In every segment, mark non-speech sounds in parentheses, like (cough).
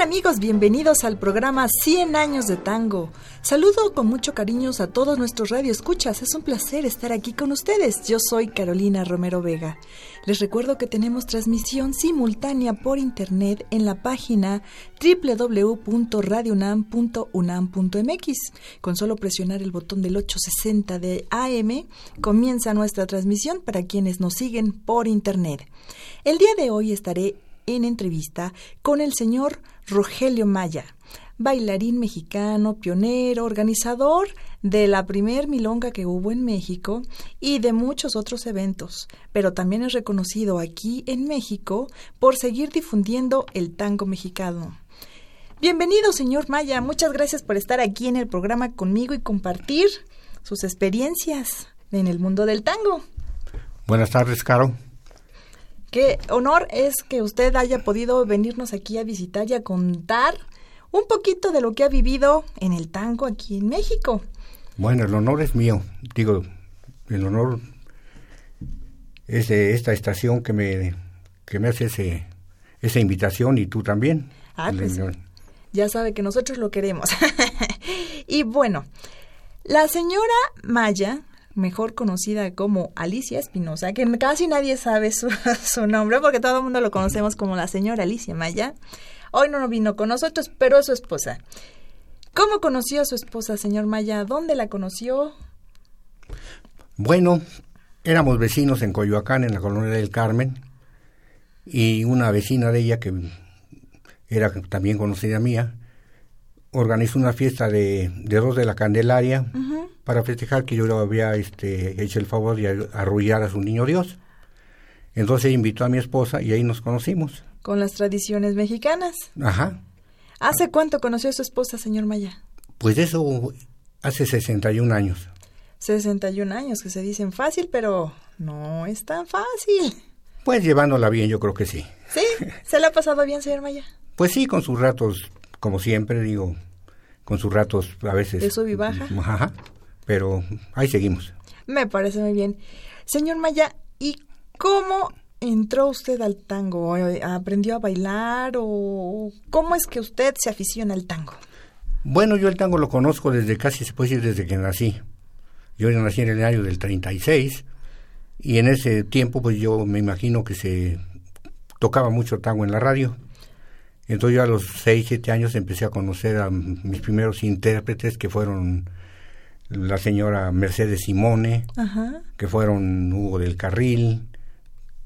Amigos? Bienvenidos al programa 100 años de tango. Saludo con mucho cariño a todos nuestros radioescuchas. Es un placer estar aquí con ustedes. Yo soy Carolina Romero Vega. Les recuerdo que tenemos transmisión simultánea por internet en la página www.radionam.unam.mx. Con solo presionar el botón del 860 de AM comienza nuestra transmisión para quienes nos siguen por internet. El día de hoy estaré en entrevista con el señor Rogelio Maya, bailarín mexicano, pionero, organizador de la primer milonga que hubo en México y de muchos otros eventos, pero también es reconocido aquí en México por seguir difundiendo el tango mexicano. Bienvenido, señor Maya. Muchas gracias por estar aquí en el programa conmigo y compartir sus experiencias en el mundo del tango. Buenas tardes, Caro. Qué honor es que usted haya podido venirnos aquí a visitar y a contar un poquito de lo que ha vivido en el tango aquí en México. Bueno, el honor es mío. Digo, el honor es de esta estación que me, que me hace ese, esa invitación y tú también. Ah, pues, ya sabe que nosotros lo queremos. (laughs) y bueno, la señora Maya mejor conocida como Alicia Espinosa, que casi nadie sabe (laughs) su, nombre porque todo el mundo lo conocemos como la señora Alicia Maya. Hoy no vino con nosotros, pero es su esposa. ¿Cómo conoció a su esposa, señor Maya? ¿Dónde la conoció? Bueno, éramos vecinos en Coyoacán, en la colonia del Carmen, y una vecina de ella, que era también conocida mía, organizó una fiesta de, de dos de la Candelaria para festejar que yo había este, hecho el favor de arrullar a su niño Dios. Entonces invitó a mi esposa y ahí nos conocimos. Con las tradiciones mexicanas. Ajá. ¿Hace cuánto conoció a su esposa, señor Maya? Pues eso hace 61 años. 61 años, que se dicen fácil, pero no es tan fácil. Pues llevándola bien, yo creo que sí. ¿Sí? ¿Se le ha pasado bien, señor Maya? Pues sí, con sus ratos, como siempre, digo, con sus ratos a veces. ¿De sub y baja? Ajá pero ahí seguimos. Me parece muy bien. Señor Maya, ¿y cómo entró usted al tango? ¿Aprendió a bailar o cómo es que usted se aficiona al tango? Bueno, yo el tango lo conozco desde casi, se puede decir, desde que nací. Yo nací en el año del 36 y en ese tiempo pues yo me imagino que se tocaba mucho tango en la radio. Entonces yo a los 6, 7 años empecé a conocer a mis primeros intérpretes que fueron la señora Mercedes Simone, que fueron Hugo del Carril,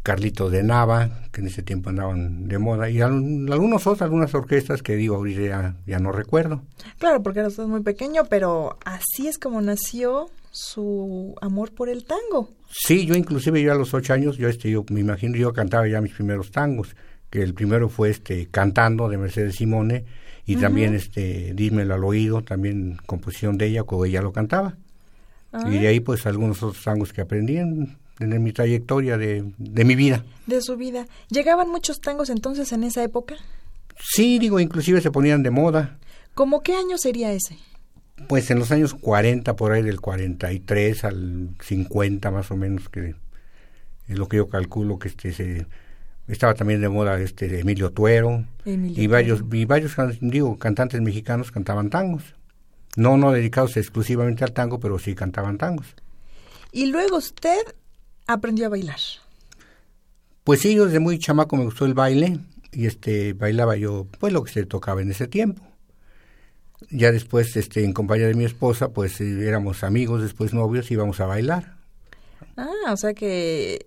Carlito de Nava, que en ese tiempo andaban de moda, y algunos otros, algunas orquestas que digo ahorita ya, no recuerdo. Claro, porque era usted muy pequeño, pero así es como nació su amor por el tango. Sí, yo inclusive yo a los ocho años, yo este, yo me imagino, yo cantaba ya mis primeros tangos, que el primero fue este Cantando de Mercedes Simone, y también este Dímelo al oído, también composición de ella, como ella lo cantaba. Y de ahí pues algunos otros tangos que aprendí en, mi trayectoria de, de, mi vida. De su vida. ¿Llegaban muchos tangos entonces en esa época? Sí, digo, inclusive se ponían de moda. ¿Cómo qué año sería ese? Pues en los años 40, por ahí del 43 al 50 más o menos, que es lo que yo calculo que este se estaba también de moda este Emilio Tuero. Y varios y varios digo cantantes mexicanos cantaban tangos. No no dedicados exclusivamente al tango pero sí cantaban tangos. Y luego usted aprendió a bailar. Pues sí yo desde muy chamaco me gustó el baile y este bailaba yo pues lo que se tocaba en ese tiempo. Ya después este en compañía de mi esposa pues eh, éramos amigos después novios íbamos a bailar. Ah o sea que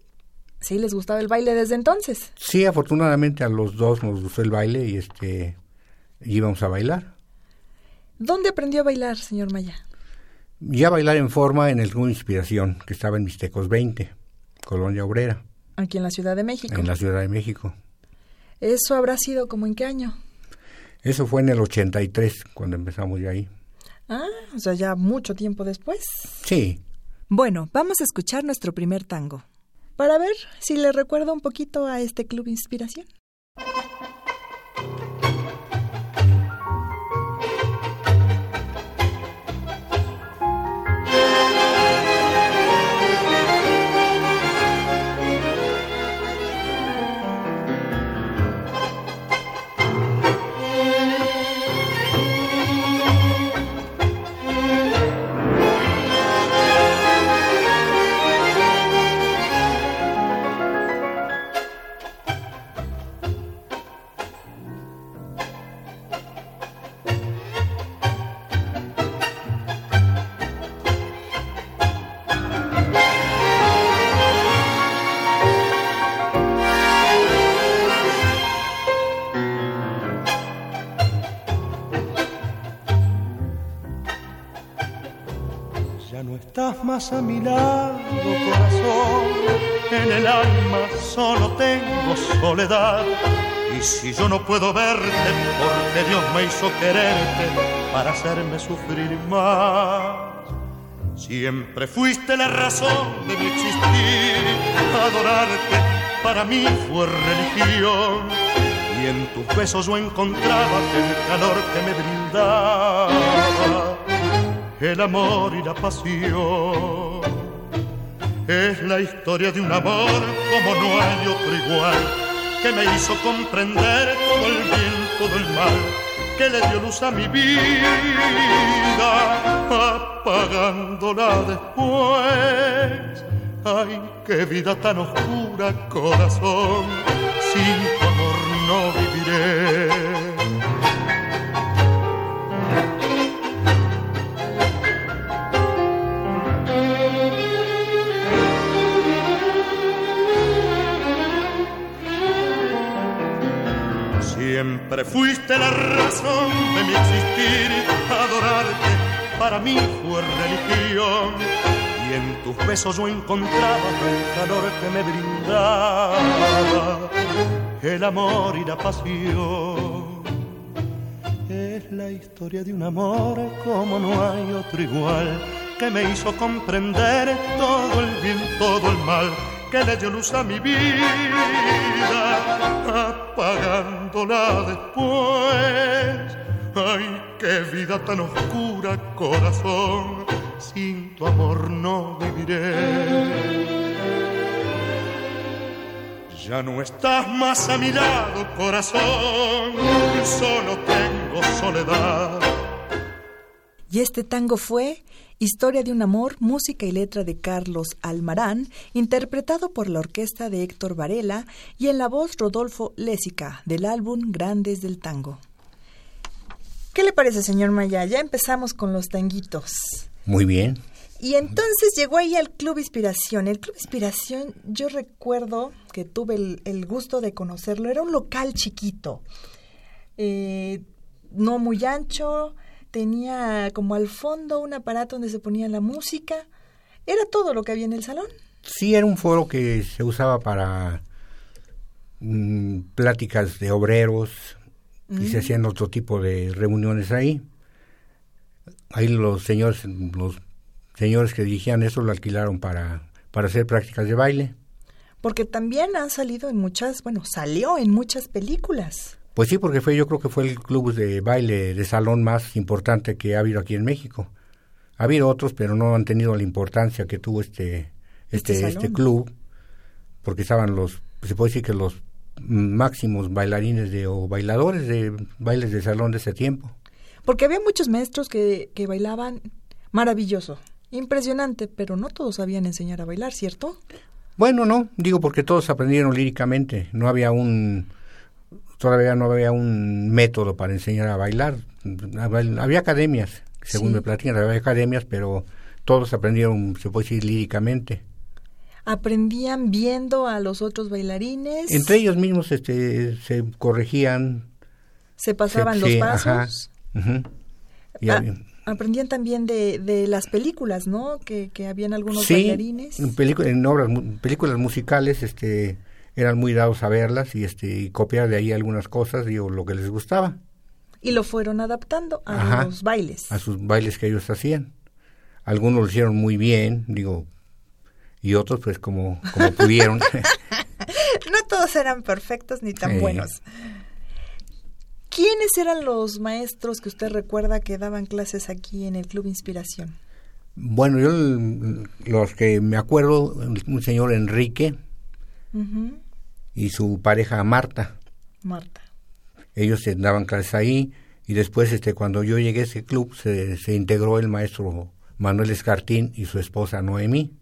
¿Sí les gustaba el baile desde entonces? Sí, afortunadamente a los dos nos gustó el baile y este íbamos a bailar. ¿Dónde aprendió a bailar, señor Maya? Ya bailar en forma en el Club Inspiración, que estaba en Mixtecos 20, Colonia Obrera. Aquí en la Ciudad de México. En la Ciudad de México. ¿Eso habrá sido como en qué año? Eso fue en el 83, cuando empezamos ya ahí. Ah, o sea, ya mucho tiempo después. Sí. Bueno, vamos a escuchar nuestro primer tango para ver si le recuerda un poquito a este club Inspiración. A mi lado, corazón. En el alma solo tengo soledad. Y si yo no puedo verte, porque Dios me hizo quererte para hacerme sufrir más. Siempre fuiste la razón de mi existir, adorarte para mí fue religión. Y en tus besos yo encontraba el calor que me brindaba el amor y la pasión. Es la historia de un amor como no hay otro igual, que me hizo comprender todo el bien, todo el mal, que le dio luz a mi vida, apagándola después. Ay, qué vida tan oscura, corazón, sin tu amor no viviré. Siempre fuiste la razón de mi existir, adorarte para mí fue religión. Y en tus besos yo encontraba el calor que me brindaba, el amor y la pasión. Es la historia de un amor como no hay otro igual, que me hizo comprender todo el bien, todo el mal que le dio luz a mi vida, apagándola después. Ay, qué vida tan oscura, corazón, sin tu amor no viviré. Ya no estás más a mi lado, corazón, solo tengo soledad. Y este tango fue Historia de un amor, música y letra de Carlos Almarán, interpretado por la orquesta de Héctor Varela y en la voz Rodolfo Lésica, del álbum Grandes del Tango. ¿Qué le parece, señor Maya? Ya empezamos con los tanguitos. Muy bien. Y entonces llegó ahí al Club Inspiración. El Club Inspiración, yo recuerdo que tuve el, gusto de conocerlo. Era un local chiquito, eh, no muy ancho, tenía como al fondo un aparato donde se ponía la música. Era todo lo que había en el salón. Sí, era un foro que se usaba para mm, pláticas de obreros y se mm. hacían otro tipo de reuniones ahí. Ahí los señores, los señores que dirigían eso lo alquilaron para, para hacer prácticas de baile. Porque también ha salido en muchas, bueno, salió en muchas películas. Pues sí, porque fue, yo creo que fue el club de baile de salón más importante que ha habido aquí en México. Ha habido otros, pero no han tenido la importancia que tuvo este, este, Este este, club, porque estaban los, se puede decir que los máximos bailarines de, o bailadores de bailes de salón de ese tiempo. Porque había muchos maestros que, que bailaban maravilloso, impresionante, pero no todos sabían enseñar a bailar, ¿cierto? Bueno, no, digo porque todos aprendieron líricamente, no había un, todavía no había un método para enseñar a bailar, había academias, según Sí. me platican, había academias, pero todos aprendieron, se puede decir, líricamente. Aprendían viendo a los otros bailarines, Entre ellos mismos este, se corregían. se pasaban se- los sí, pasos. ajá. Y Ah, había- aprendían también de, de las películas, ¿no? Que, que habían algunos sí, bailarines. En, en obras, películas musicales este, eran muy dados a verlas y, este, y copiar de ahí algunas cosas, digo, lo que les gustaba. Y lo fueron adaptando a Ajá. los bailes. a sus bailes que ellos hacían. Algunos lo hicieron muy bien, digo, y otros pues como, como pudieron. (laughs) No todos eran perfectos ni tan buenos. ¿Quiénes eran los maestros que usted recuerda que daban clases aquí en el Club Inspiración? bueno, yo l- los que me acuerdo, un señor Enrique y su pareja Marta, Marta. ellos daban clases ahí y después este cuando yo llegué a ese club se, se integró el maestro Manuel Escartín y su esposa Noemí.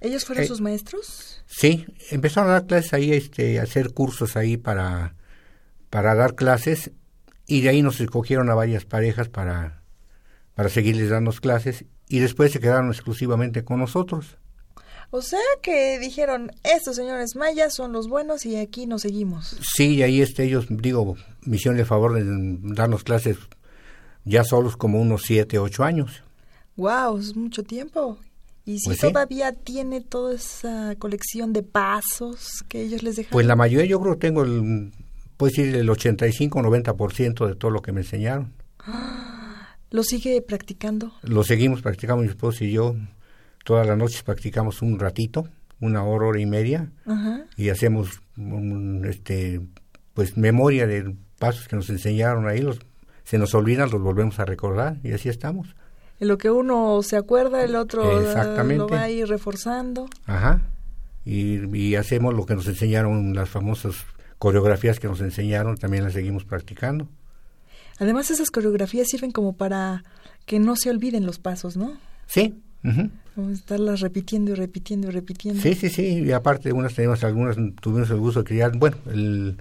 ¿Ellos fueron Eh, sus maestros? Sí, empezaron a dar clases ahí, este, a hacer cursos ahí para, para dar clases y de ahí nos escogieron a varias parejas para, para seguirles dando clases y después se quedaron exclusivamente con nosotros. O sea que dijeron, estos señores mayas son los buenos y aquí nos seguimos. Sí, y ahí este, ellos, digo, me hicieron el favor de darnos clases ya solos como unos siete, ocho años. Wow, es mucho tiempo. Y si Pues sí. todavía tiene toda esa colección de pasos que ellos les dejaron. Pues la mayoría yo creo que tengo el, puedo decir el 85-90% de todo lo que me enseñaron. (gasps) ¿Lo sigue practicando? Lo seguimos practicando mi esposo y yo. Todas las noches practicamos un ratito, una hora, hora y media, Ajá. y hacemos un, este, pues memoria de pasos que nos enseñaron ahí. Los, se nos olvidan, los volvemos a recordar y así estamos. En lo que uno se acuerda, el otro ah, Exactamente. lo va a ir reforzando. Ajá. Y, y hacemos lo que nos enseñaron, las famosas coreografías que nos enseñaron, también las seguimos practicando. Además, esas coreografías sirven como para que no se olviden los pasos, ¿no? Sí. Ujú. Como estarlas repitiendo y repitiendo y repitiendo. Sí, sí, sí, y aparte unas tenemos algunas, tuvimos el gusto de ya, bueno, el,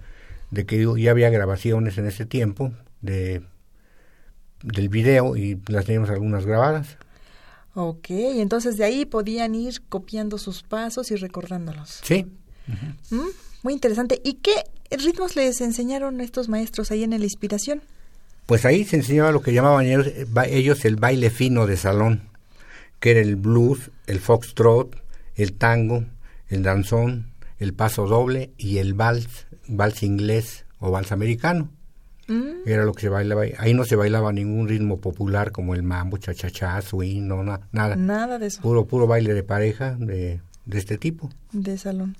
de que ya había grabaciones en ese tiempo de del video y las teníamos algunas grabadas. Ok, entonces de ahí podían ir copiando sus pasos y recordándolos. Sí, ¿Mm? Muy interesante. ¿Y qué ritmos les enseñaron estos maestros ahí en la inspiración? pues ahí se enseñaba lo que llamaban ellos, ba- ellos el baile fino de salón, que era el blues, el foxtrot, el tango, el danzón, el paso doble y el vals, vals inglés o vals americano. Mm, Era lo que se bailaba. ahí. Ahí no se bailaba ningún ritmo popular como el mambo, cha-cha-cha, swing, no, na- nada. Nada de eso, Puro, puro baile de pareja de, de este tipo. de salón.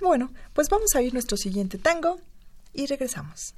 Bueno, pues vamos a ir nuestro siguiente tango y regresamos.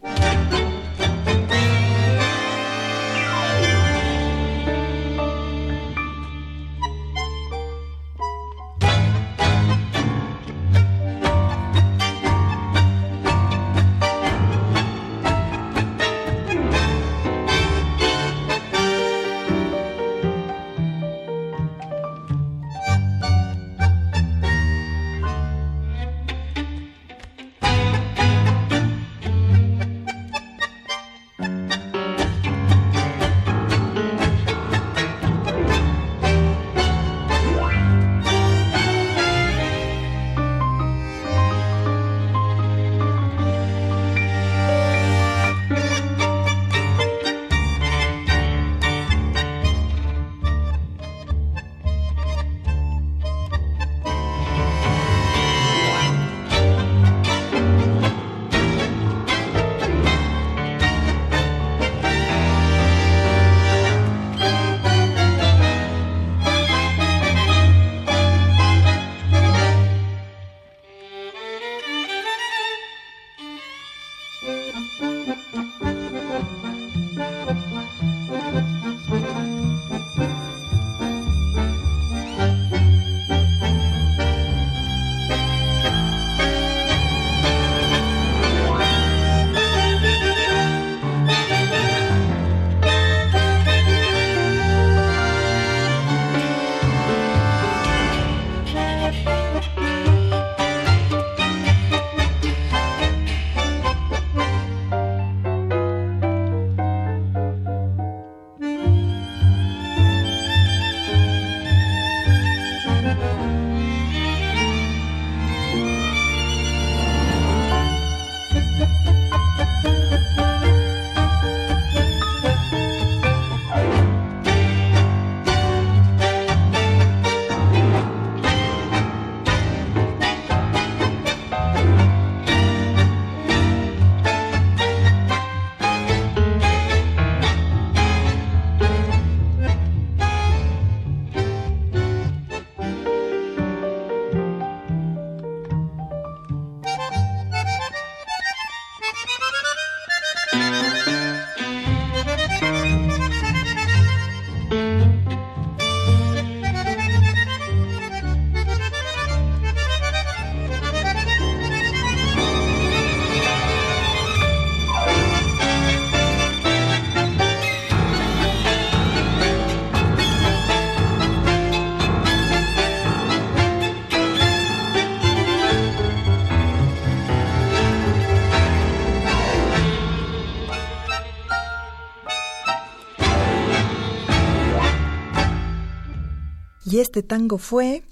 Este tango fue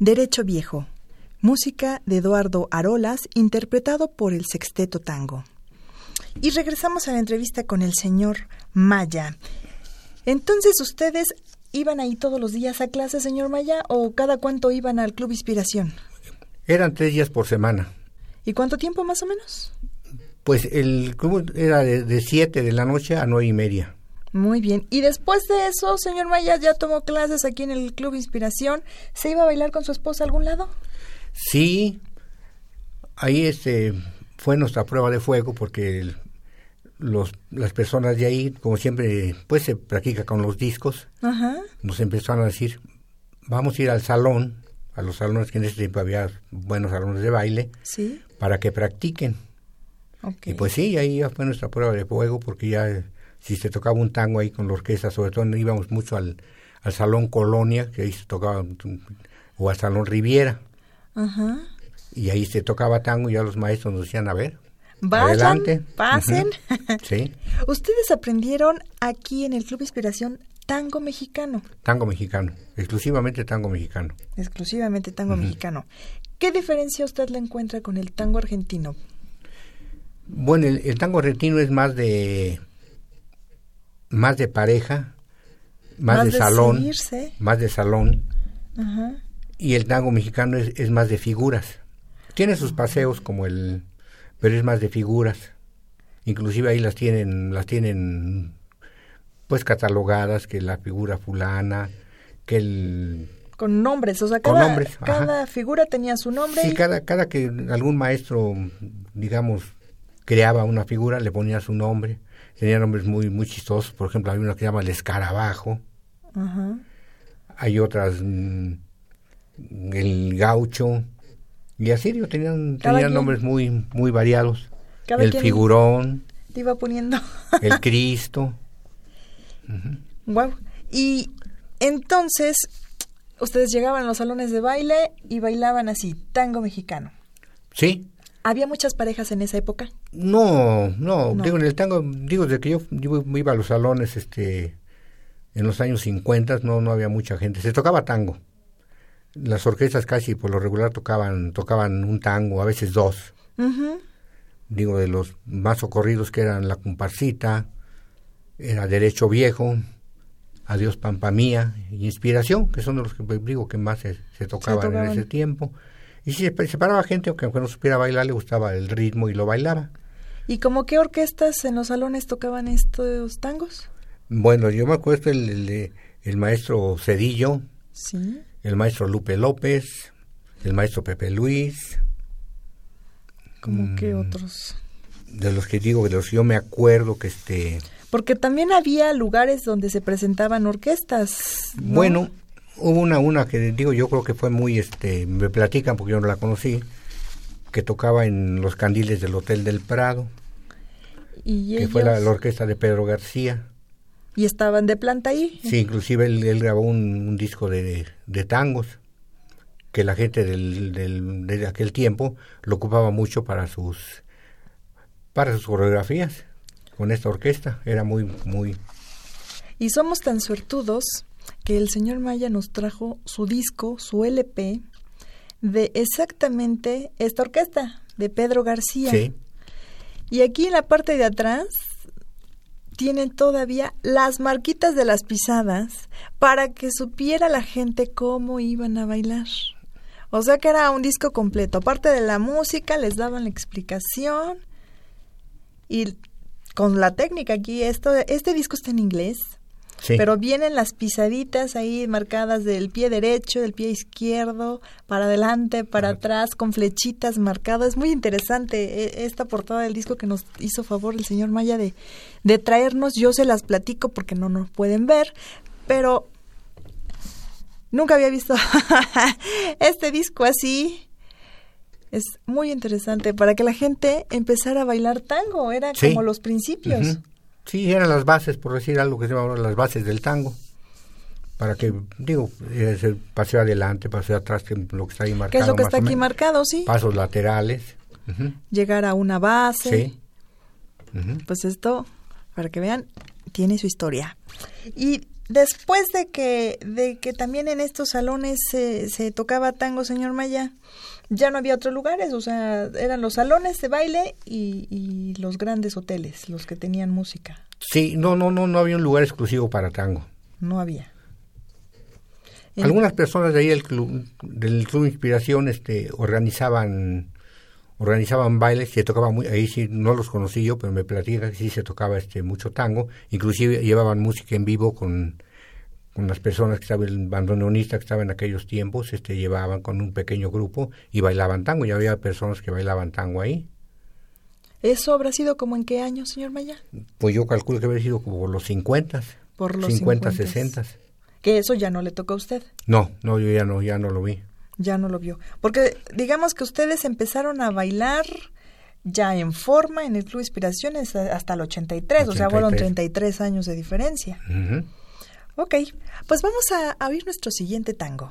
Derecho Viejo, música de Eduardo Arolas, interpretado por el Sexteto Tango. Y regresamos a la entrevista con el señor Maya. Entonces, ¿ustedes iban ahí todos los días a clase, señor Maya, o cada cuánto iban al Club Inspiración? Eran tres días por semana. ¿Y cuánto tiempo más o menos? Pues el club era de, siete de la noche a nueve y media. Muy bien. Y después de eso, señor Maya ya tomó clases aquí en el Club Inspiración. ¿Se iba a bailar con su esposa a algún lado? Sí. Ahí este fue nuestra prueba de fuego porque los, las personas de ahí, como siempre, pues se practica con los discos, nos empezaron a decir, vamos a ir al salón, a los salones que en ese tiempo había buenos salones de baile, ¿Sí? para que practiquen. Y pues sí, ahí ya fue nuestra prueba de fuego, porque ya si se tocaba un tango ahí con la orquesta, sobre todo íbamos mucho al, al Salón Colonia, que ahí se tocaba, o al Salón Riviera. Y ahí se tocaba tango y ya los maestros nos decían, a ver, Vayan, pasen. (laughs) Sí. Ustedes aprendieron aquí en el Club Inspiración tango mexicano. Tango mexicano, exclusivamente tango mexicano. Exclusivamente tango mexicano. ¿Qué diferencia usted le encuentra con el tango argentino? Bueno, el, tango argentino es más de más de pareja, más, de, salón, más de salón. Y el tango mexicano es, es más de figuras. Tiene sus paseos como el pero es más de figuras. Inclusive ahí las tienen, las tienen pues catalogadas, que la figura fulana, que el... Con nombres, o sea, cada, cada figura tenía su nombre. Sí, cada, cada que algún maestro, digamos, creaba una figura, le ponía su nombre. Tenía nombres muy, muy chistosos. Por ejemplo, hay una que se llama el escarabajo. Hay otras, mm, el gaucho, y Asirio tenían, tenían nombres muy, muy variados. el figurón. Te iba poniendo. (laughs) el Cristo. Wow. Y entonces, ustedes llegaban a los salones de baile y bailaban así, tango mexicano. Sí. ¿Había muchas parejas en esa época? No, no, digo, en el tango, digo, desde que yo, yo, iba a los salones, este, en los años 50, no, no había mucha gente. Se tocaba tango las orquestas casi por lo regular tocaban tocaban un tango, a veces dos. Digo, de los más socorridos que eran La Comparsita, era Derecho Viejo, Adiós Pampa Mía Inspiración, que son de los que digo que más se, tocaban, en ese tiempo. Y si se paraba gente, aunque, no supiera bailar, le gustaba el ritmo y lo bailaba. ¿Y como qué orquestas en los salones tocaban estos tangos? Bueno, yo me acuerdo el, el, el maestro Cedillo, ¿Sí? el maestro Lupe López, el maestro Pepe Luis. ¿Cómo que mm, otros? De los que digo, de los que yo me acuerdo que este... Porque también había lugares donde se presentaban orquestas. Bueno, hubo una, una que digo, yo creo que fue muy, este, me platican porque yo no la conocí, que tocaba en los candiles del Hotel del Prado. ¿Y que fue la, orquesta de Pedro García. ¿Y estaban de planta ahí? Sí, inclusive él, grabó un, disco de, tangos que la gente del, del, de aquel tiempo lo ocupaba mucho para sus para sus coreografías con esta orquesta era muy muy y somos tan suertudos que el señor Maya nos trajo su disco su LP de exactamente esta orquesta de Pedro García sí. y aquí en la parte de atrás tienen todavía las marquitas de las pisadas para que supiera la gente cómo iban a bailar. O sea que era un disco completo. Aparte de la música, les daban la explicación. Y con la técnica aquí, esto, este disco está en inglés. Pero vienen las pisaditas ahí marcadas del pie derecho, del pie izquierdo, para adelante, para atrás, con flechitas marcadas. Es muy interesante e, esta portada del disco que nos hizo favor el señor Maya de, de traernos. Yo se las platico porque no nos pueden ver, pero nunca había visto (laughs) este disco así. Es muy interesante para que la gente empezara a bailar tango, era como los principios. Sí, eran las bases, por decir algo que se llama las bases del tango. Para que, digo, es el paseo adelante, paseo atrás, que lo que está ahí marcado. ¿Qué es lo que está aquí marcado, sí? Pasos laterales. Llegar a una base. Sí. Pues esto, para que vean, tiene su historia. Y después de que, de que también en estos salones se, se tocaba tango, señor Maya, ya no había otros lugares, o sea, eran los salones de baile y, y los grandes hoteles los que tenían música. Sí, no, no, no, no había un lugar exclusivo para tango. No había. El- Algunas personas de ahí del club, del club Inspiración este, organizaban organizaban bailes, se tocaba muy, ahí sí no los conocí yo, pero me platican que sí se tocaba este mucho tango, inclusive llevaban música en vivo con, con las personas que estaban, el bandoneonista que estaba en aquellos tiempos, este llevaban con un pequeño grupo y bailaban tango, ya había personas que bailaban tango ahí. ¿Eso habrá sido como en qué año, señor Maya? Pues yo calculo que habría sido como por los 50, Por los 50, 50s. 60. Que eso ya no le tocó a usted. No, no, yo ya no, ya no lo vi. Ya no lo vio. Porque digamos que ustedes empezaron a bailar ya en forma en el Club Inspiraciones hasta el 83, o sea, fueron 83. 33 años de diferencia. Ujú. Ok, pues vamos a, a oír nuestro siguiente tango.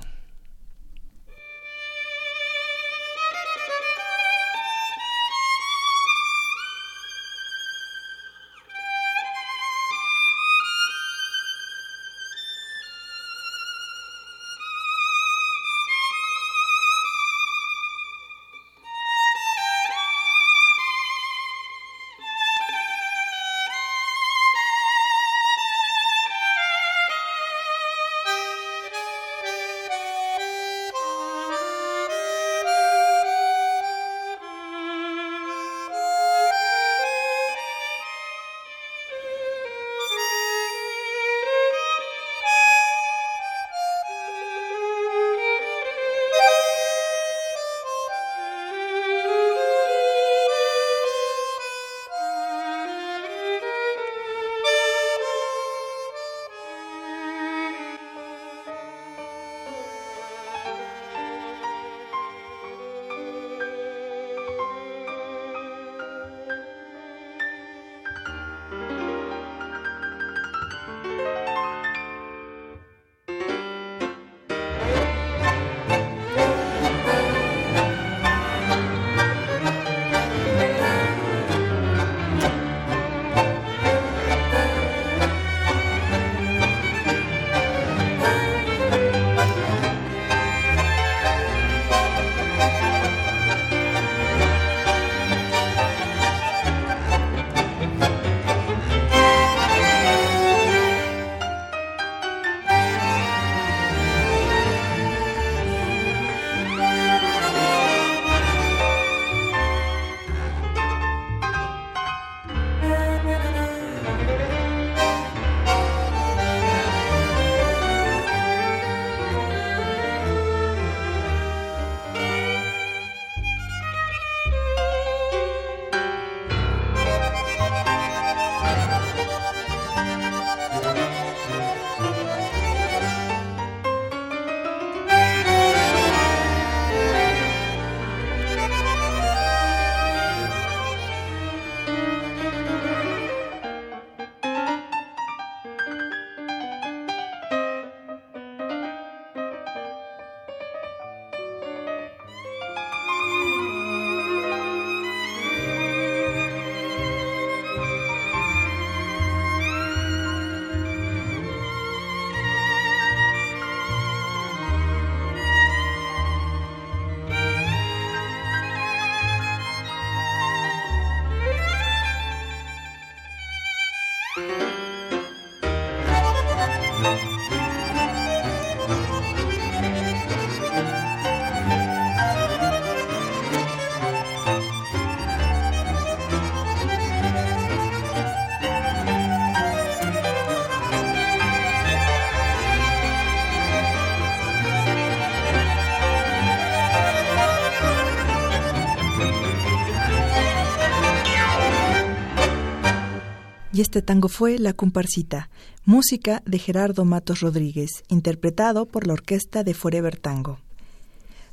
Y este tango fue La Comparsita, música de Gerardo Matos Rodríguez, interpretado por la orquesta de Forever Tango.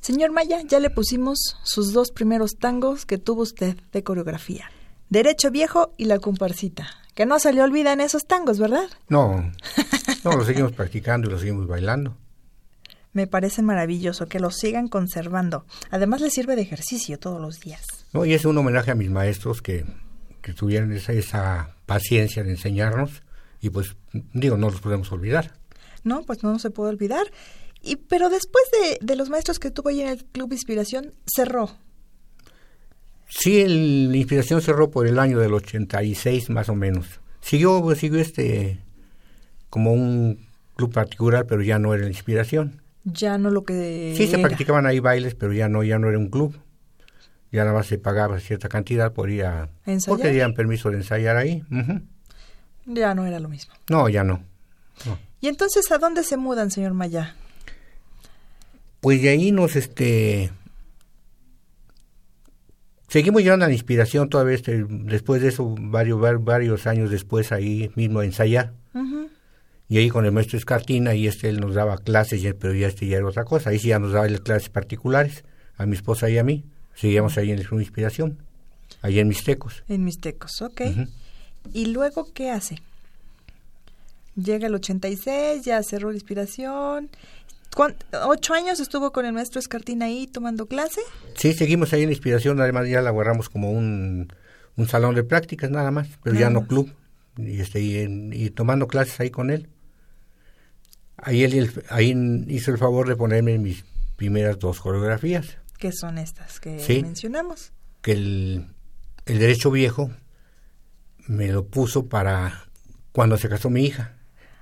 Señor Maya, ya le pusimos sus dos primeros tangos que tuvo usted de coreografía. Derecho Viejo y La Comparsita. Que no se le olvidan esos tangos, ¿verdad? No, no, lo seguimos practicando y lo seguimos bailando. Me parece maravilloso que los sigan conservando. Además les sirve de ejercicio todos los días. No, y es un homenaje a mis maestros que, que tuvieron esa, esa paciencia de enseñarnos y pues digo, no los podemos olvidar. No, pues no se puede olvidar. Y, pero después de, de los maestros que tuvo ahí en el Club Inspiración, cerró. Sí, el, la inspiración cerró por el año del 86 más o menos. Siguió, pues, siguió este como un club particular, pero ya no era la inspiración. Ya no lo que Sí, se practicaban ahí bailes, pero ya no, ya no era un club. Ya nada más se pagaba cierta cantidad por ir a... ¿Ensayar? Porque dieran permiso de ensayar ahí. Ya no era lo mismo. No, ya no. ¿Y entonces a dónde se mudan, señor Maya? Pues de ahí nos, este... Seguimos llevando la inspiración todavía, este, después de eso, varios, var- varios años después, ahí mismo a ensayar. Y ahí con el maestro Escartina, y este él nos daba clases, pero ya este ya era otra cosa. Ahí sí ya nos daba las clases particulares, a mi esposa y a mí. Seguíamos ahí en el Club Inspiración, ahí en Mixtecos. En Mixtecos, ok. Ujú. ¿Y luego qué hace? Llega el 86, ya cerró la inspiración. ¿Cuán- ¿Ocho años estuvo con el maestro Escartín ahí tomando clase? Sí, seguimos ahí en Inspiración, además ya la agarramos como un, un salón de prácticas nada más, pero ya no más. club, y, este, y, en- y tomando clases ahí con él. Ahí él ahí hizo el favor de ponerme mis primeras dos coreografías, que son estas que Sí. mencionamos. que el, el derecho viejo me lo puso para cuando se casó mi hija,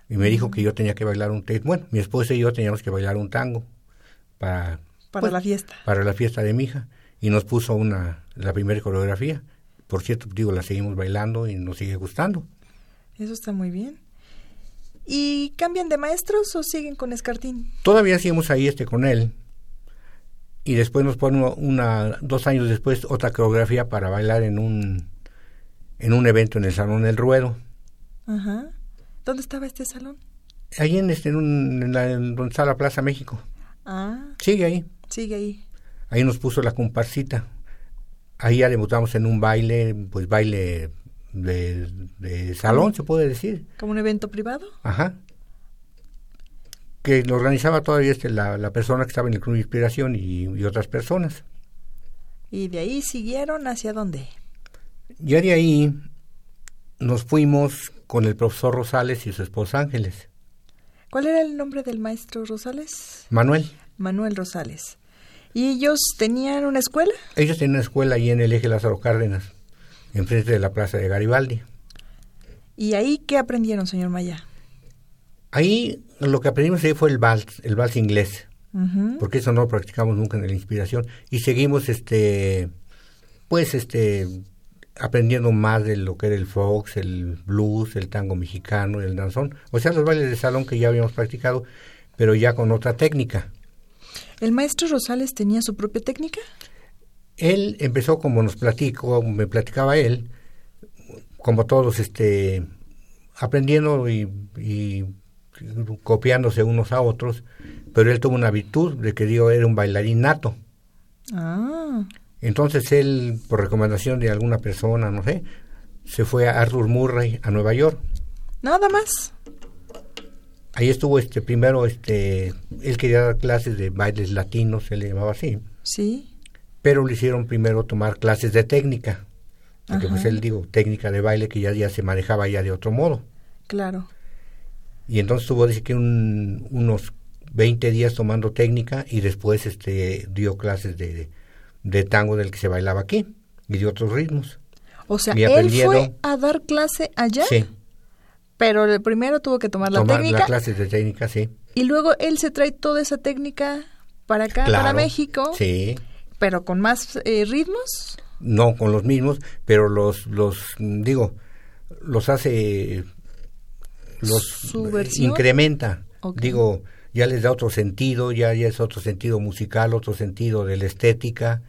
y me dijo que yo tenía que bailar un tango, bueno, mi esposa y yo teníamos que bailar un tango para Para Pues, la fiesta. para la fiesta de mi hija y nos puso una la primera coreografía. Por cierto, digo, la seguimos bailando y nos sigue gustando. Eso está muy bien. ¿Y cambian de maestros o siguen con Escartín? Todavía seguimos ahí este con él y después nos pone una dos años después otra coreografía para bailar en un en un evento en el Salón del Ruedo. Ajá. ¿Dónde estaba este salón? Ahí en este en, un, en la, en donde está la Plaza México. Ah, Sigue ahí. sigue ahí. Ahí nos puso la comparsita. Ahí ya debutamos en un baile, pues baile de, de salón, se puede decir. ¿Como un evento privado? Ajá. Que lo organizaba todavía este, la, la persona que estaba en el Club de Inspiración y, y otras personas. ¿Y de ahí siguieron hacia dónde? Ya de ahí nos fuimos con el profesor Rosales y su esposa Ángeles. ¿Cuál era el nombre del maestro Rosales? Manuel, Manuel Rosales. ¿Y ellos tenían una escuela? ellos tenían una escuela ahí en el eje Lázaro Cárdenas, enfrente de la plaza de Garibaldi. ¿Y ahí qué aprendieron, señor Maya? Ahí lo que aprendimos ahí fue el vals, el vals inglés. Porque eso no lo practicamos nunca en la inspiración y seguimos este pues este aprendiendo más de lo que era el fox, el blues, el tango mexicano, el danzón, o sea, los bailes de salón que ya habíamos practicado, pero ya con otra técnica. ¿El maestro Rosales tenía su propia técnica? Él empezó como nos platicó, me platicaba él, como todos este aprendiendo y, y copiándose unos a otros, pero él tuvo una virtud de que digo era un bailarín nato. Ah, Entonces él, por recomendación de alguna persona, no sé, se fue a Arthur Murray a Nueva York. nada más. Ahí estuvo este primero, este, él quería dar clases de bailes latinos, se le llamaba así, Sí. pero le hicieron primero tomar clases de técnica, porque pues él digo técnica de baile que ya, ya se manejaba ya de otro modo. Claro. Y entonces tuvo dice que un- unos 20 días tomando técnica y después este dio clases de, de tango del que se bailaba aquí y de otros ritmos. O sea, Y él fue a dar clase allá, Sí, pero el primero tuvo que tomar la tomar técnica las clases de técnica, sí. y luego él se trae toda esa técnica para acá, para México, Sí, pero con más eh, ritmos. no con los mismos, pero los, los digo, los hace, los incrementa. Digo, ya les da otro sentido, ya, ya es otro sentido musical, otro sentido de la estética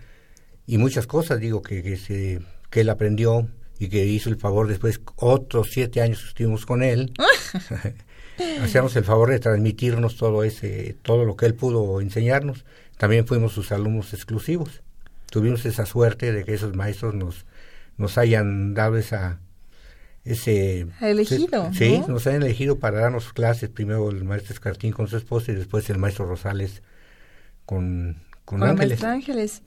y muchas cosas, digo, que, que, se, que él aprendió y que hizo el favor después, otros siete años estuvimos con él, (laughs) hacíamos el favor de transmitirnos todo ese, todo lo que él pudo enseñarnos. También fuimos sus alumnos exclusivos. Tuvimos esa suerte de que esos maestros nos, nos hayan dado esa, ese Elegido, sí, ¿no? nos hayan elegido para darnos clases, primero el maestro Escartín con su esposa y después el maestro Rosales con, con, Con el Ángeles.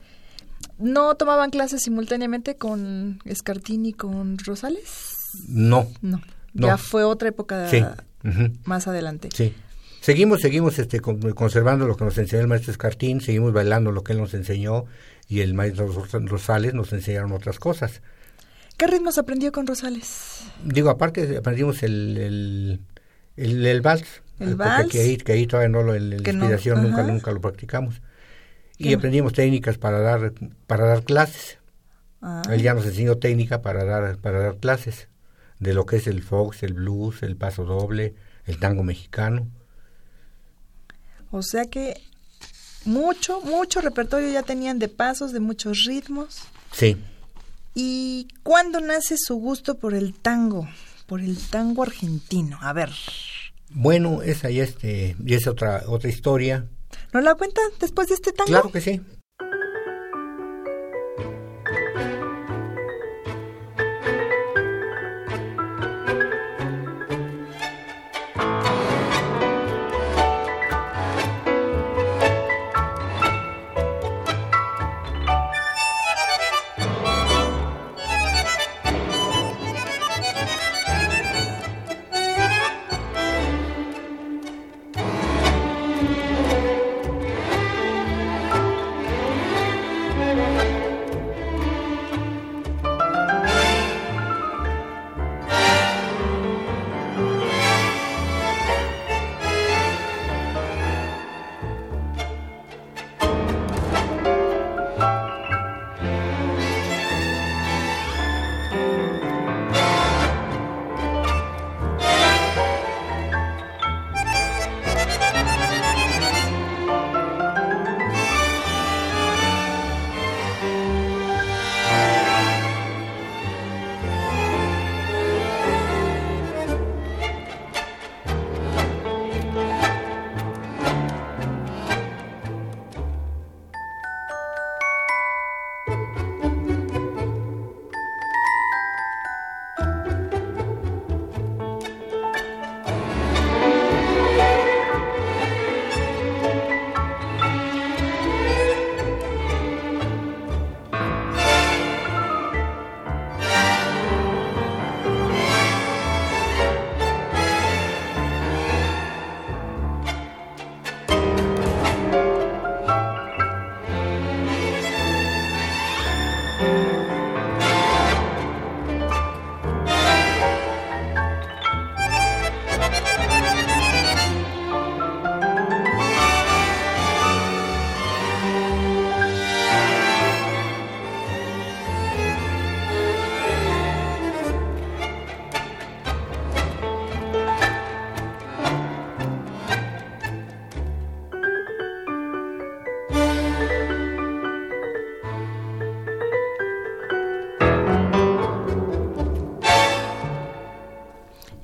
¿No tomaban clases simultáneamente con Escartín y con Rosales? No, No. Ya No. fue otra época Sí. ujú, más adelante. Sí. Seguimos, seguimos este, con- conservando lo que nos enseñó el maestro Escartín, seguimos bailando lo que él nos enseñó y el maestro Ros- Rosales nos enseñaron otras cosas. ¿Qué ritmos aprendió con Rosales? Digo, aparte aprendimos el, el, el, el vals. ¿El porque vals? Que ahí, que ahí todavía no lo, en la no, nunca, nunca lo practicamos. Y aprendimos técnicas para dar, para dar clases. Ah, Él ya nos enseñó técnica para dar, para dar clases de lo que es el fox, el blues, el paso doble, el tango mexicano. o sea que mucho, mucho repertorio ya tenían de pasos, de muchos ritmos. Sí. ¿Y cuándo nace su gusto por el tango? Por el tango argentino. A ver, Bueno, esa ya este, y es otra, otra historia. ¿nos la cuenta después de este tango? Claro que sí.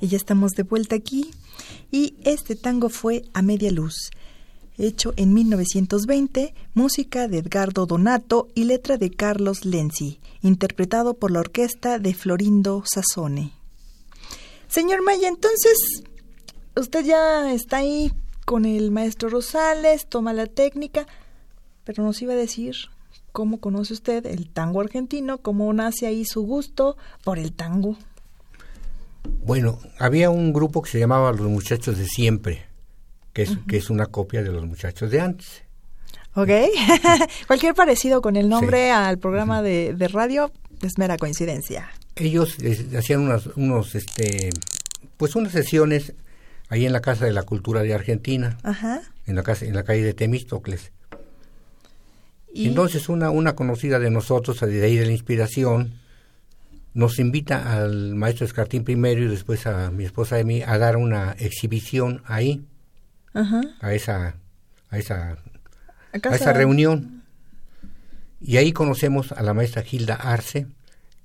Y ya estamos de vuelta aquí. Y este tango fue A Media Luz, hecho en 1920, música de Edgardo Donato y letra de Carlos Lenzi, interpretado por la orquesta de Florindo Sassone. Señor Maya, entonces, usted ya está ahí con el maestro Rosales, toma la técnica, pero nos iba a decir cómo conoce usted el tango argentino, cómo nace ahí su gusto por el tango. Bueno, había un grupo que se llamaba Los Muchachos de Siempre, que es, que es una copia de Los Muchachos de antes. ¿Ok? (laughs) Cualquier parecido con el nombre al programa de, de radio es mera coincidencia. Ellos eh, hacían unas, unos, este, pues unas sesiones ahí en la Casa de la Cultura de Argentina, Ajá. en la, casa, en la calle de Temístocles. Y, Entonces una, una conocida de nosotros, de ahí de la inspiración, nos invita al maestro Escartín primero y después a mi esposa y a mí a dar una exhibición ahí, Ajá. a esa, a esa, A esa reunión. Y ahí conocemos a la maestra Gilda Arce,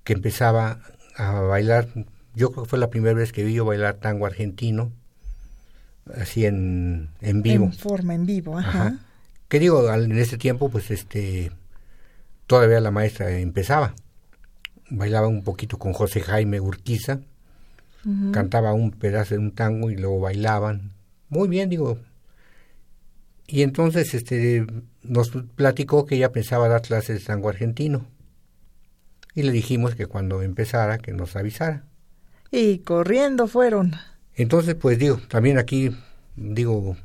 que empezaba a bailar, yo creo que fue la primera vez que vi yo bailar tango argentino, así en, en vivo. En forma, en vivo, ajá. Ajá. Que digo, en ese tiempo, pues este, todavía la maestra empezaba. Bailaba un poquito con José Jaime Urquiza, cantaba un pedazo de un tango y luego bailaban. Muy bien, digo. Y entonces este, nos platicó que ella pensaba dar clases de tango argentino. Y le dijimos que cuando empezara, que nos avisara. Y corriendo fueron. Entonces, pues digo, también aquí, digo,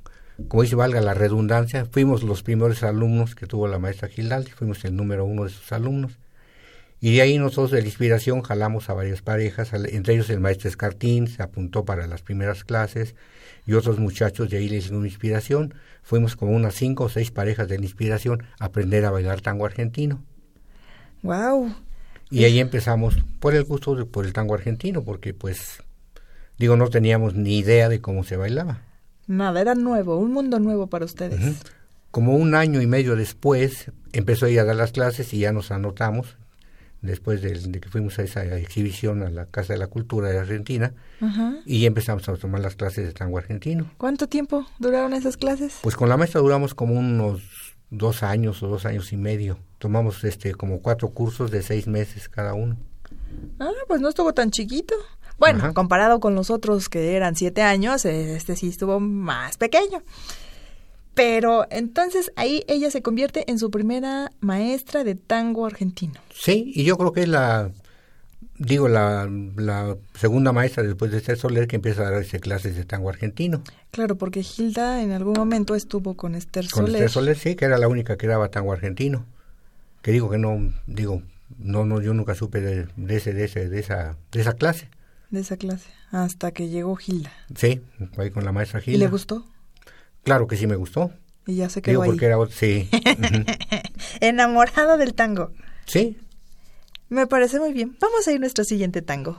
como dice, valga la redundancia, fuimos los primeros alumnos que tuvo la maestra Gildaldi, fuimos el número uno de sus alumnos. Y de ahí nosotros de la inspiración jalamos a varias parejas, entre ellos el maestro Escartín se apuntó para las primeras clases y otros muchachos de ahí les dio inspiración. Fuimos como unas cinco o seis parejas de la inspiración a aprender a bailar tango argentino. Wow. Y ahí empezamos por el gusto por el tango argentino, porque pues digo no teníamos ni idea de cómo se bailaba. Nada, era nuevo, un mundo nuevo para ustedes. Como un año y medio después empezó a ir a dar las clases y ya nos anotamos, después de, que fuimos a esa exhibición a la Casa de la Cultura de Argentina, y empezamos a tomar las clases de tango argentino. ¿Cuánto tiempo duraron esas clases? Pues con la maestra duramos como unos dos años o dos años y medio. Tomamos este como cuatro cursos de seis meses cada uno. Ah, pues no estuvo tan chiquito. Bueno, comparado con los otros que eran siete años, este sí estuvo más pequeño. Pero entonces ahí ella se convierte en su primera maestra de tango argentino. Sí, y yo creo que es la, digo, la, la segunda maestra después de Esther Soler que empieza a darse clases de tango argentino. Claro, porque Gilda en algún momento estuvo con Esther Soler. Con Esther Soler, sí, que era la única que daba tango argentino. Que digo que no, digo, no, no, yo nunca supe de, de ese, de ese, de esa, de esa clase de esa clase, hasta que llegó Gilda. Sí, ahí con la maestra Gilda. ¿Y le gustó? Claro que sí me gustó. Y ya se quedó Digo, porque era sí. (laughs) Enamorado del tango. Sí. Me parece muy bien. Vamos a ir a nuestro siguiente tango.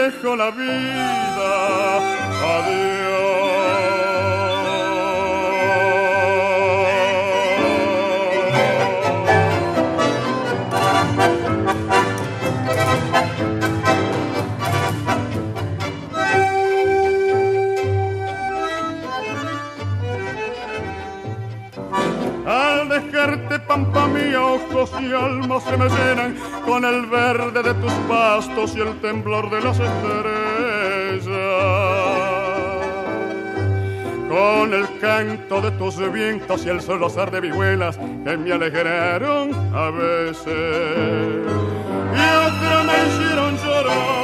dejo la vida. Adiós. Y alma se me llenan con el verde de tus pastos y el temblor de las estrellas. Con el canto de tus vientos y el solo ser de vihuelas que me alegraron a veces y otra me hicieron llorar.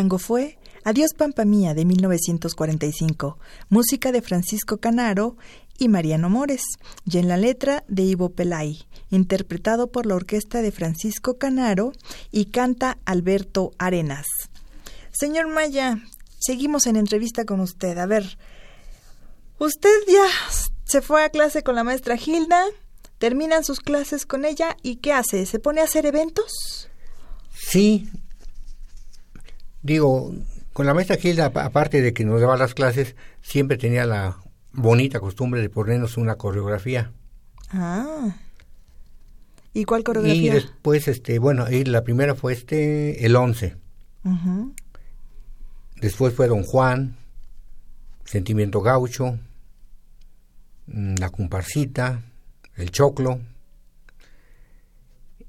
Tango fue Adiós Pampa Mía de 1945, música de Francisco Canaro y Mariano Mores, y en la letra de Ivo Pelay, interpretado por la orquesta de Francisco Canaro y canta Alberto Arenas. Señor Maya, seguimos en entrevista con usted. A ver, usted ya se fue a clase con la maestra Gilda, terminan sus clases con ella y ¿qué hace? ¿Se pone a hacer eventos? Sí. Digo, con la maestra Gilda, aparte de que nos daba las clases, siempre tenía la bonita costumbre de ponernos una coreografía. Ah. ¿Y cuál coreografía? Y después, este, bueno, y la primera fue este, el 11. Después fue Don Juan, Sentimiento Gaucho, mm, La Comparsita, El Choclo.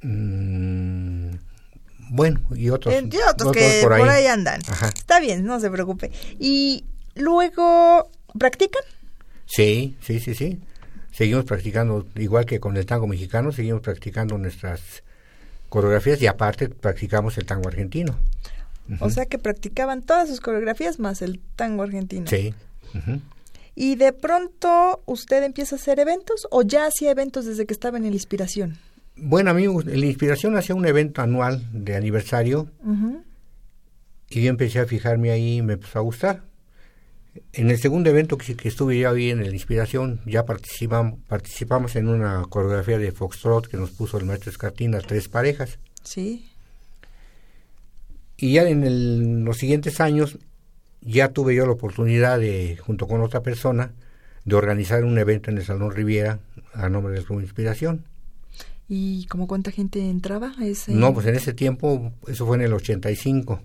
Mm, bueno, y otros, y otros, que por ahí, andan. Está bien, no se preocupe. ¿Y luego practican? Sí, sí, sí, sí. Seguimos practicando, igual que con el tango mexicano, seguimos practicando nuestras coreografías y aparte practicamos el tango argentino. O sea que practicaban todas sus coreografías más el tango argentino. Sí. ¿Y de pronto usted empieza a hacer eventos o ya hacía eventos desde que estaba en la inspiración? Bueno, a mí la inspiración hacía un evento anual de aniversario y yo empecé a fijarme ahí y me empezó a gustar. En el segundo evento que, que estuve yo ahí en la inspiración, ya participamos, participamos en una coreografía de Foxtrot que nos puso el maestro Escartina, tres parejas. Sí. Y ya en los siguientes años ya tuve yo la oportunidad de, junto con otra persona, de organizar un evento en el Salón Riviera a nombre del Club Inspiración. ¿Y como cuánta gente entraba a ese? No, pues en ese tiempo, eso fue en el 85.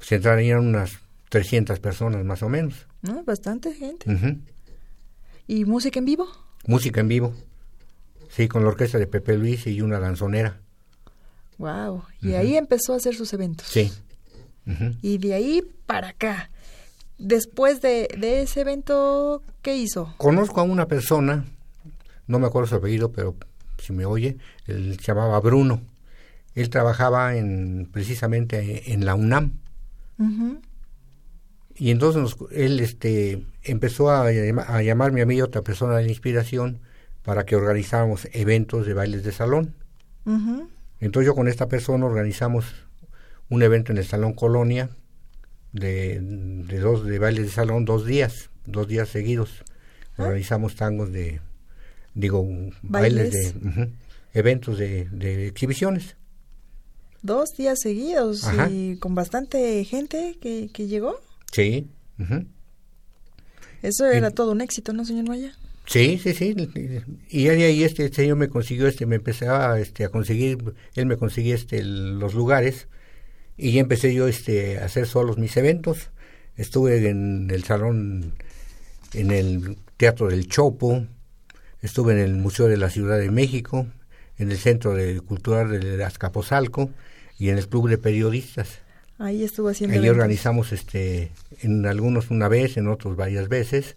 Se entrarían unas 300 personas más o menos. ¿No? Bastante gente. ¿Y música en vivo? Música en vivo. Sí, con la orquesta de Pepe Luis y una danzonera. Wow. Y ahí empezó a hacer sus eventos. Sí. Y de ahí para acá. Después de, ese evento, ¿qué hizo? Conozco a una persona, no me acuerdo su apellido, pero si me oye, él se llamaba Bruno. Él trabajaba en precisamente en la UNAM. Y entonces él este, empezó a, a, llamarme a mí otra persona de inspiración para que organizáramos eventos de bailes de salón. Entonces yo con esta persona organizamos un evento en el Salón Colonia de, dos de bailes de salón dos días, dos días seguidos. Ah. Organizamos tangos de, digo, bailes, de eventos de, de, exhibiciones. Dos días seguidos y con bastante gente que, que llegó. Sí. Eso era todo un éxito, ¿no, señor Maya? Sí, sí, sí. Y ahí este señor me consiguió, este, me empezaba este, a conseguir, él me consiguió este, los lugares y ya empecé yo este, a hacer solos mis eventos. Estuve en el salón, en el Teatro del Chopo, estuve en el Museo de la Ciudad de México, en el Centro de Cultural de Azcapotzalco y en el Club de Periodistas. Ahí estuvo haciendo. Ahí organizamos este, en algunos una vez, en otros varias veces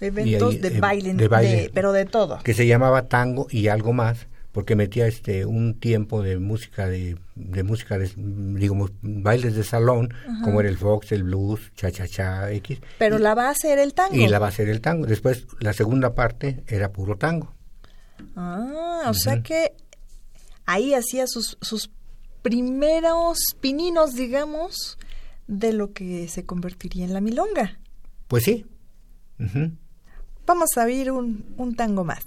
Eventos de, eh, baile, pero de todo. Que se llamaba tango y algo más, porque metía este un tiempo de música de, de música de, digamos bailes de salón como era el fox el blues cha cha cha x. Pero la base era el tango. y la base era el tango. Después la segunda parte era puro tango. Ah o sea que ahí hacía sus sus primeros pininos digamos de lo que se convertiría en la milonga. Pues sí. Vamos a oír un, un tango más.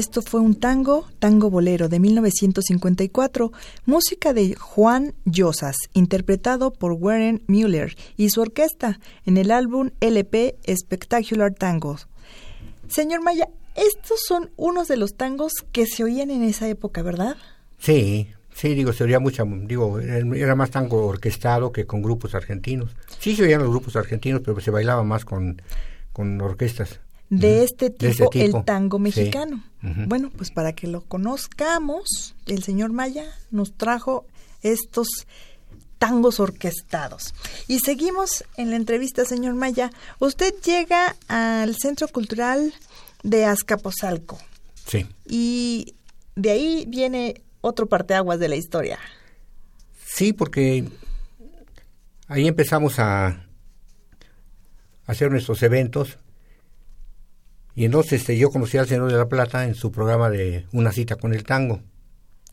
Esto fue un tango, tango bolero de 1954, música de Juan Llosas, interpretado por Warren Mueller y su orquesta en el álbum LP Spectacular Tangos. Señor Maya, estos son unos de los tangos que se oían en esa época, ¿verdad? Sí, sí, digo, se oía mucha, digo, era más tango orquestado que con grupos argentinos. Sí se oían los grupos argentinos, pero se bailaba más con, con orquestas de este tipo, el tango mexicano. Bueno, pues para que lo conozcamos, el señor Maya nos trajo estos tangos orquestados. Y seguimos en la entrevista, señor Maya. Usted llega al Centro Cultural de Azcapotzalco. Sí. Y de ahí viene otro parteaguas de la historia. Sí, porque ahí empezamos a hacer nuestros eventos y entonces este, yo conocí al señor de la Plata en su programa de Una cita con el tango.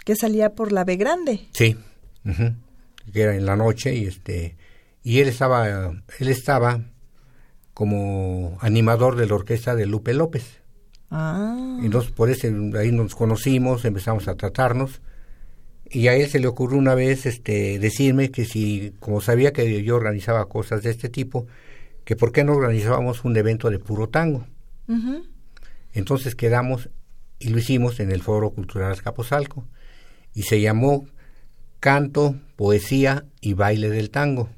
Que salía por la B Grande. Sí, que era en la noche y este y él estaba él estaba como animador de la orquesta de Lupe López. Ah. Entonces por eso ahí nos conocimos, empezamos a tratarnos y a él se le ocurrió una vez este decirme que si como sabía que yo organizaba cosas de este tipo, que por qué no organizábamos un evento de puro tango. Entonces quedamos y lo hicimos en el Foro Cultural Azcapotzalco y se llamó Canto, Poesía y Baile del Tango.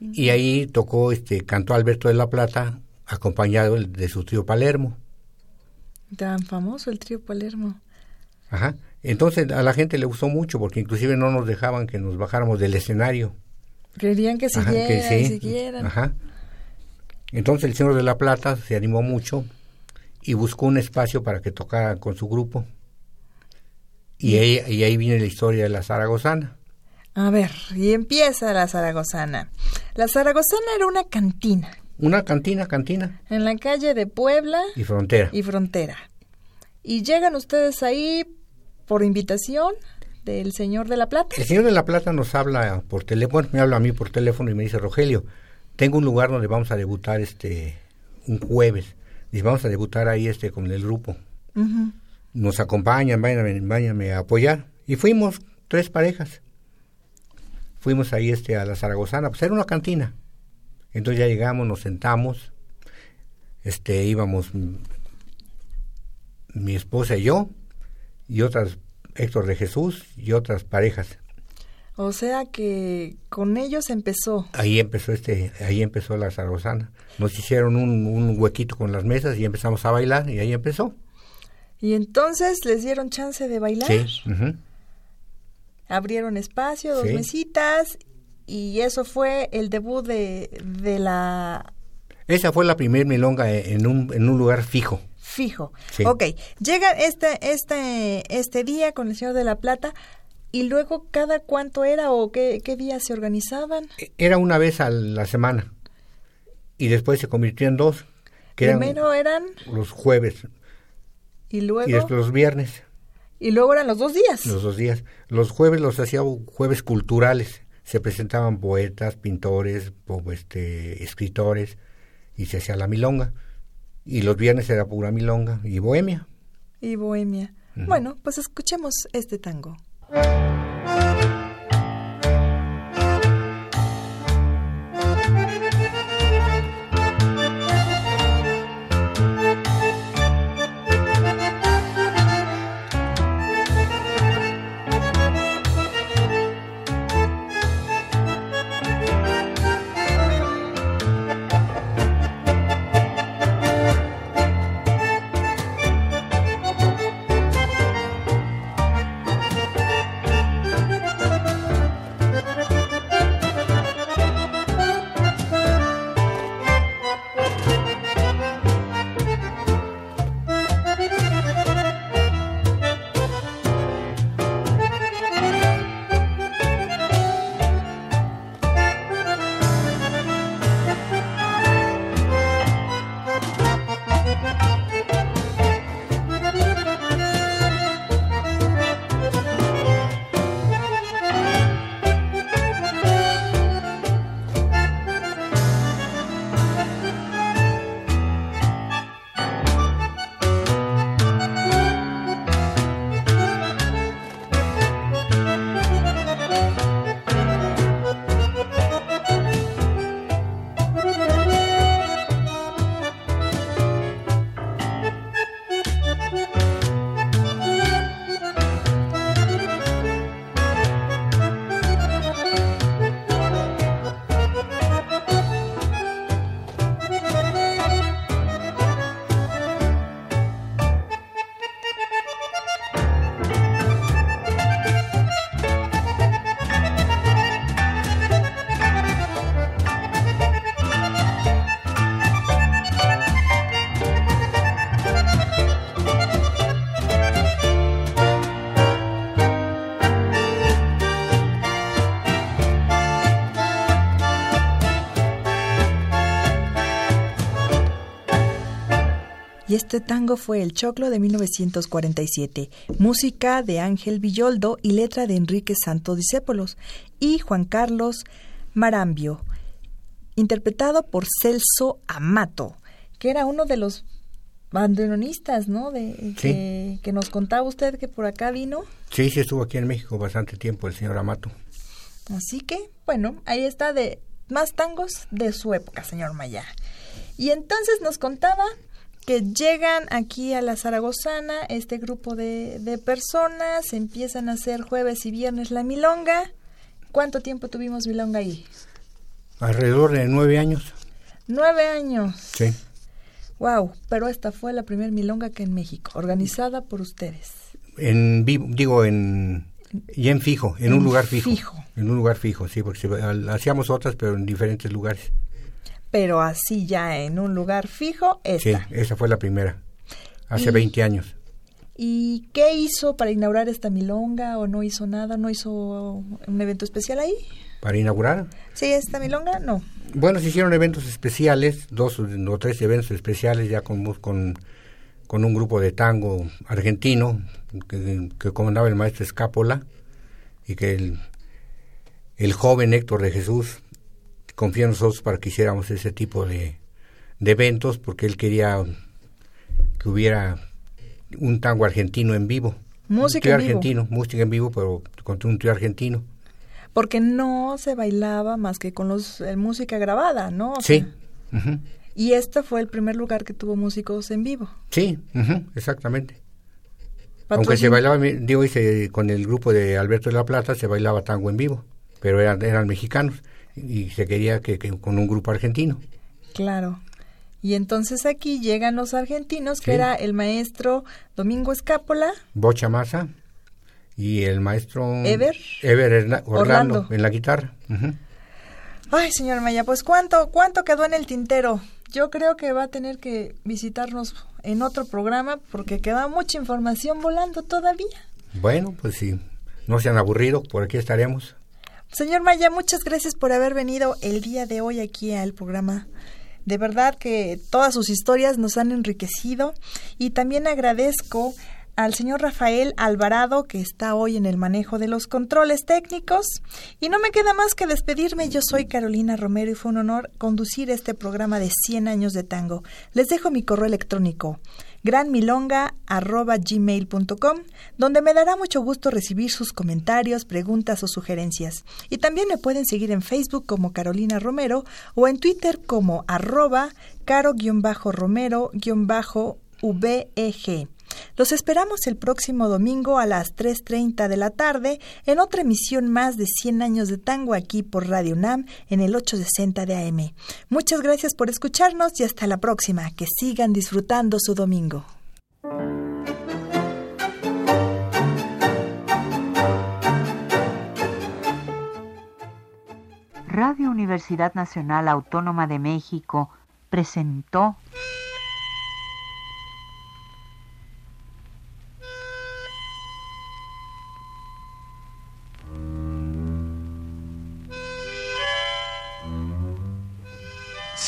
Y ahí tocó, este, cantó Alberto de la Plata, acompañado de su trío Palermo. Tan famoso el trío Palermo. Ajá. Entonces a la gente le gustó mucho porque inclusive no nos dejaban que nos bajáramos del escenario. Querían que siguieran, Ajá. Entonces el señor de la Plata se animó mucho y buscó un espacio para que tocara con su grupo. Y ahí, y ahí viene la historia de la Zaragozana. A ver, y empieza la Zaragozana. La Zaragozana era una cantina. Una cantina, cantina. En la calle de Puebla. Y Frontera. Y Frontera. Y llegan ustedes ahí por invitación del señor de la Plata. El señor de la Plata nos habla por teléfono, me habla a mí por teléfono y me dice, Rogelio, tengo un lugar donde vamos a debutar este un jueves. y vamos a debutar ahí este con el grupo. Nos acompañan, váyanme, a apoyar. Y fuimos tres parejas. Fuimos ahí este a la Zaragozana, pues era una cantina. Entonces ya llegamos, nos sentamos, este íbamos mi esposa y yo, y otras, Héctor de Jesús y otras parejas. O sea que con ellos empezó. Ahí empezó este, ahí empezó la zarozana. Nos hicieron un, un, huequito con las mesas y empezamos a bailar y ahí empezó. Y entonces les dieron chance de bailar. Sí. Abrieron espacio, dos mesitas y eso fue el debut de, de la. Esa fue la primer milonga en un, en un lugar fijo. Fijo. Ok. Llega este, este, este día con el Señor de la Plata. ¿Y luego cada cuánto era o qué, qué días se organizaban? E, era una vez a la semana y después se convirtió en dos. Que Primero eran, los jueves y luego y después los viernes. Y luego eran los dos días. Los dos días. Los jueves los hacía jueves culturales. Se presentaban poetas, pintores, este, escritores y se hacía la milonga. Y los viernes era pura milonga y bohemia. Y bohemia. Bueno, pues escuchemos este tango. Y este tango fue El Choclo de 1947, música de Ángel Villoldo y letra de Enrique Santo Discépolos y Juan Carlos Marambio, interpretado por Celso Amato, que era uno de los bandoneonistas, ¿no? De, que, que, nos contaba usted que por acá vino. Sí, sí, estuvo aquí en México bastante tiempo el señor Amato. Así que, bueno, ahí está de más tangos de su época, señor Maya. Y entonces nos contaba que llegan aquí a la Zaragozana este grupo de, de personas, empiezan a hacer jueves y viernes la milonga. ¿Cuánto tiempo tuvimos milonga ahí? Alrededor de nueve años. Nueve años. Sí. Wow, pero esta fue la primera milonga que en México, organizada por ustedes. En vivo, digo, en y en fijo, en, un lugar fijo, fijo, En un lugar fijo, sí, porque hacíamos otras, pero en diferentes lugares. Pero así ya en un lugar fijo, esta. Sí, esa fue la primera, hace 20 años. ¿Y qué hizo para inaugurar esta milonga o no hizo nada? ¿No hizo un evento especial ahí? ¿Para inaugurar? Sí, esta milonga, no. Bueno, se hicieron eventos especiales, dos o tres eventos especiales ya con, con, con un grupo de tango argentino que, que comandaba el maestro Escápola y que el, el joven Héctor de Jesús confió en nosotros para que hiciéramos ese tipo de, de eventos porque él quería que hubiera un tango argentino en vivo. Música en argentino, música en vivo, pero con un trío argentino porque no se bailaba más que con los eh, música grabada, ¿no? sí. Y este fue el primer lugar que tuvo músicos en vivo. Sí, exactamente. Aunque se bailaba, digo, con el grupo de Alberto de la Plata se bailaba tango en vivo, pero eran, eran mexicanos y se quería que, con un grupo argentino. Claro. Y entonces aquí llegan los argentinos, que era el maestro Domingo Escápola. Bocha Massa y el maestro Ever, Ever Orlando, en la guitarra. Ay, señor Maya, pues cuánto cuánto quedó en el tintero. Yo creo que va a tener que visitarnos en otro programa porque queda mucha información volando todavía. Bueno, pues sí, no se han aburrido, por aquí estaremos. Señor Maya, muchas gracias por haber venido el día de hoy aquí al programa. De verdad que todas sus historias nos han enriquecido y también agradezco al señor Rafael Alvarado, que está hoy en el manejo de los controles técnicos. Y no me queda más que despedirme. Yo soy Carolina Romero y fue un honor conducir este programa de 100 años de tango. Les dejo mi correo electrónico granmilonga.gmail.com, donde me dará mucho gusto recibir sus comentarios, preguntas o sugerencias. Y también me pueden seguir en Facebook como Carolina Romero o en Twitter como arroba caro-romero-veg. Los esperamos el próximo domingo a las 3.30 de la tarde en otra emisión más de 100 años de tango aquí por Radio UNAM en el 860 de AM. Muchas gracias por escucharnos y hasta la próxima. Que sigan disfrutando su domingo. Radio Universidad Nacional Autónoma de México presentó